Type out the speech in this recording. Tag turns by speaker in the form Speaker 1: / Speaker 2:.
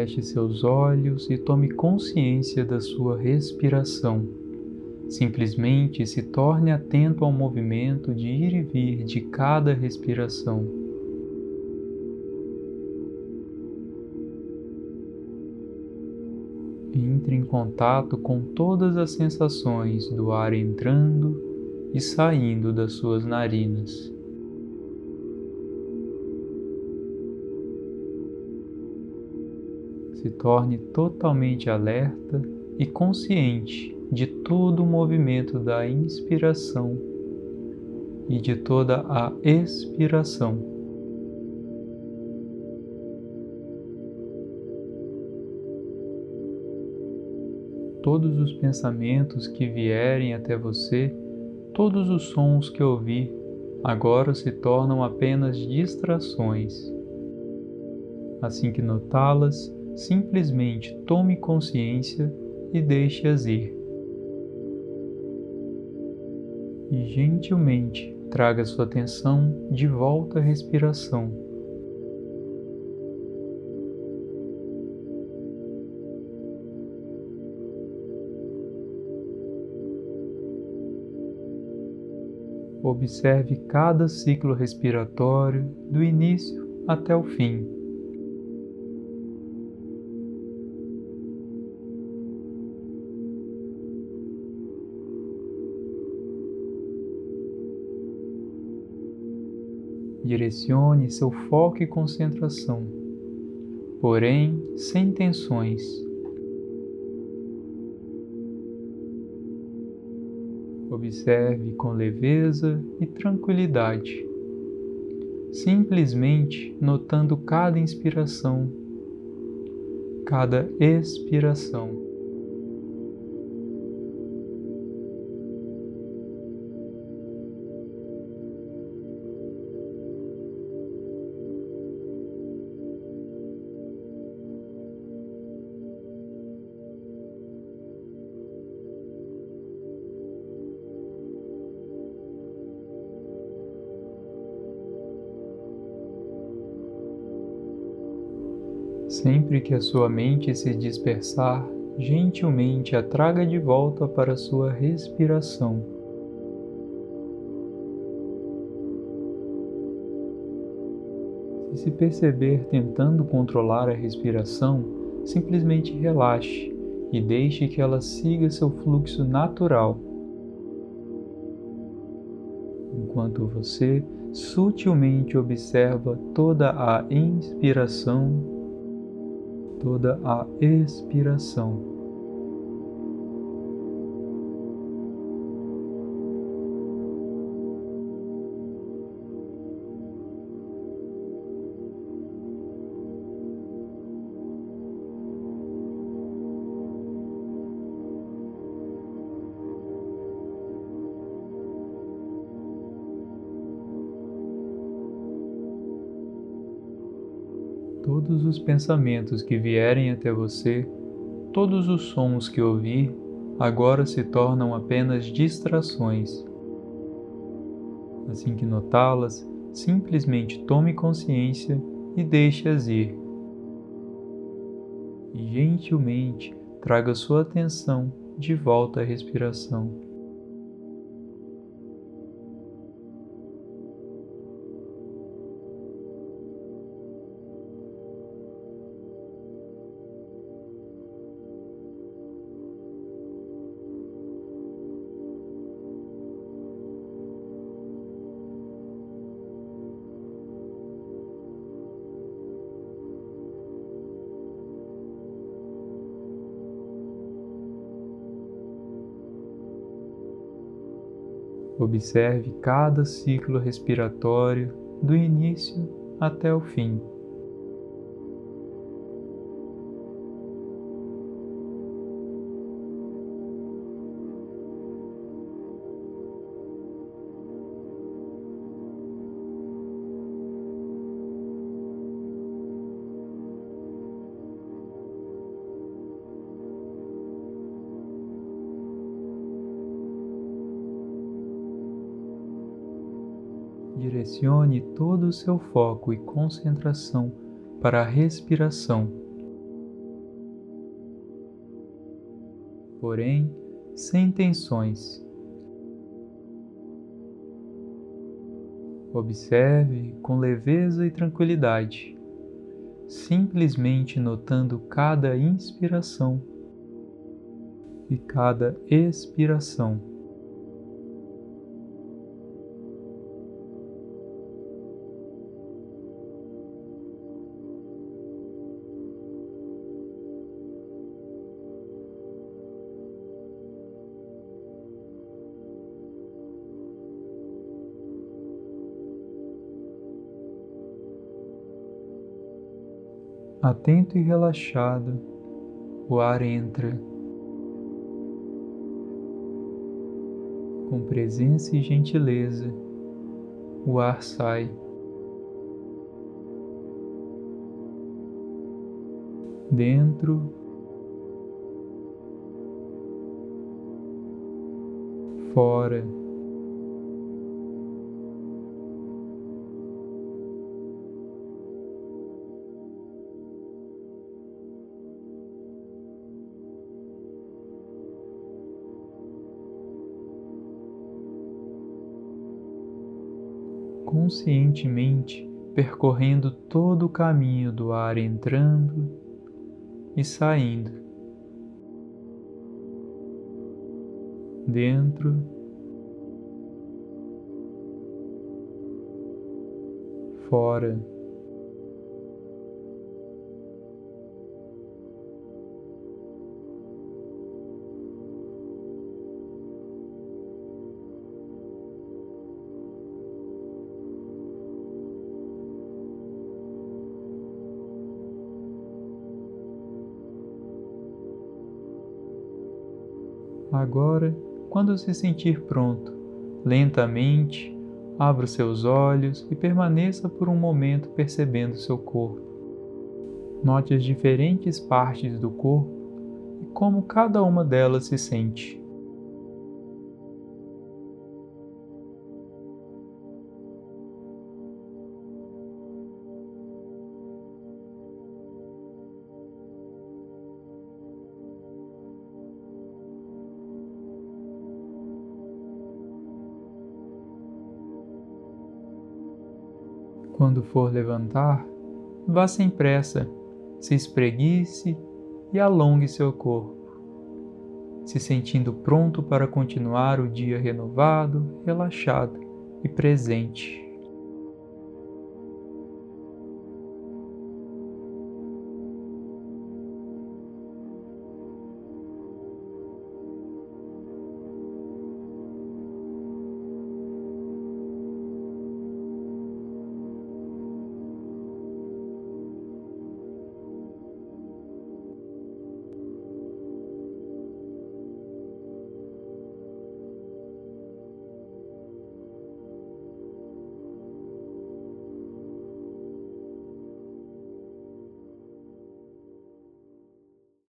Speaker 1: Feche seus olhos e tome consciência da sua respiração. Simplesmente se torne atento ao movimento de ir e vir de cada respiração. Entre em contato com todas as sensações do ar entrando e saindo das suas narinas. Se torne totalmente alerta e consciente de todo o movimento da inspiração e de toda a expiração. Todos os pensamentos que vierem até você, todos os sons que ouvir, agora se tornam apenas distrações. Assim que notá-las, simplesmente tome consciência e deixe-as ir. E gentilmente traga sua atenção de volta à respiração. Observe cada ciclo respiratório do início até o fim. Direcione seu foco e concentração, porém sem tensões. Observe com leveza e tranquilidade, simplesmente notando cada inspiração, cada expiração. Sempre que a sua mente se dispersar, gentilmente a traga de volta para sua respiração. Se se perceber tentando controlar a respiração, simplesmente relaxe e deixe que ela siga seu fluxo natural. Enquanto você sutilmente observa toda a inspiração toda a expiração. Todos os pensamentos que vierem até você, todos os sons que ouvir, agora se tornam apenas distrações. Assim que notá-las, simplesmente tome consciência e deixe-as ir. E gentilmente traga sua atenção de volta à respiração. Observe cada ciclo respiratório do início até o fim. direcione todo o seu foco e concentração para a respiração. Porém, sem tensões. Observe com leveza e tranquilidade, simplesmente notando cada inspiração e cada expiração. Atento e relaxado, o ar entra. Com presença e gentileza, o ar sai. Dentro, fora. Conscientemente percorrendo todo o caminho do ar entrando e saindo. Dentro, fora. Agora, quando se sentir pronto, lentamente abra os seus olhos e permaneça por um momento percebendo seu corpo. Note as diferentes partes do corpo e como cada uma delas se sente. Quando for levantar, vá sem pressa, se espreguice e alongue seu corpo, se sentindo pronto para continuar o dia renovado, relaxado e presente.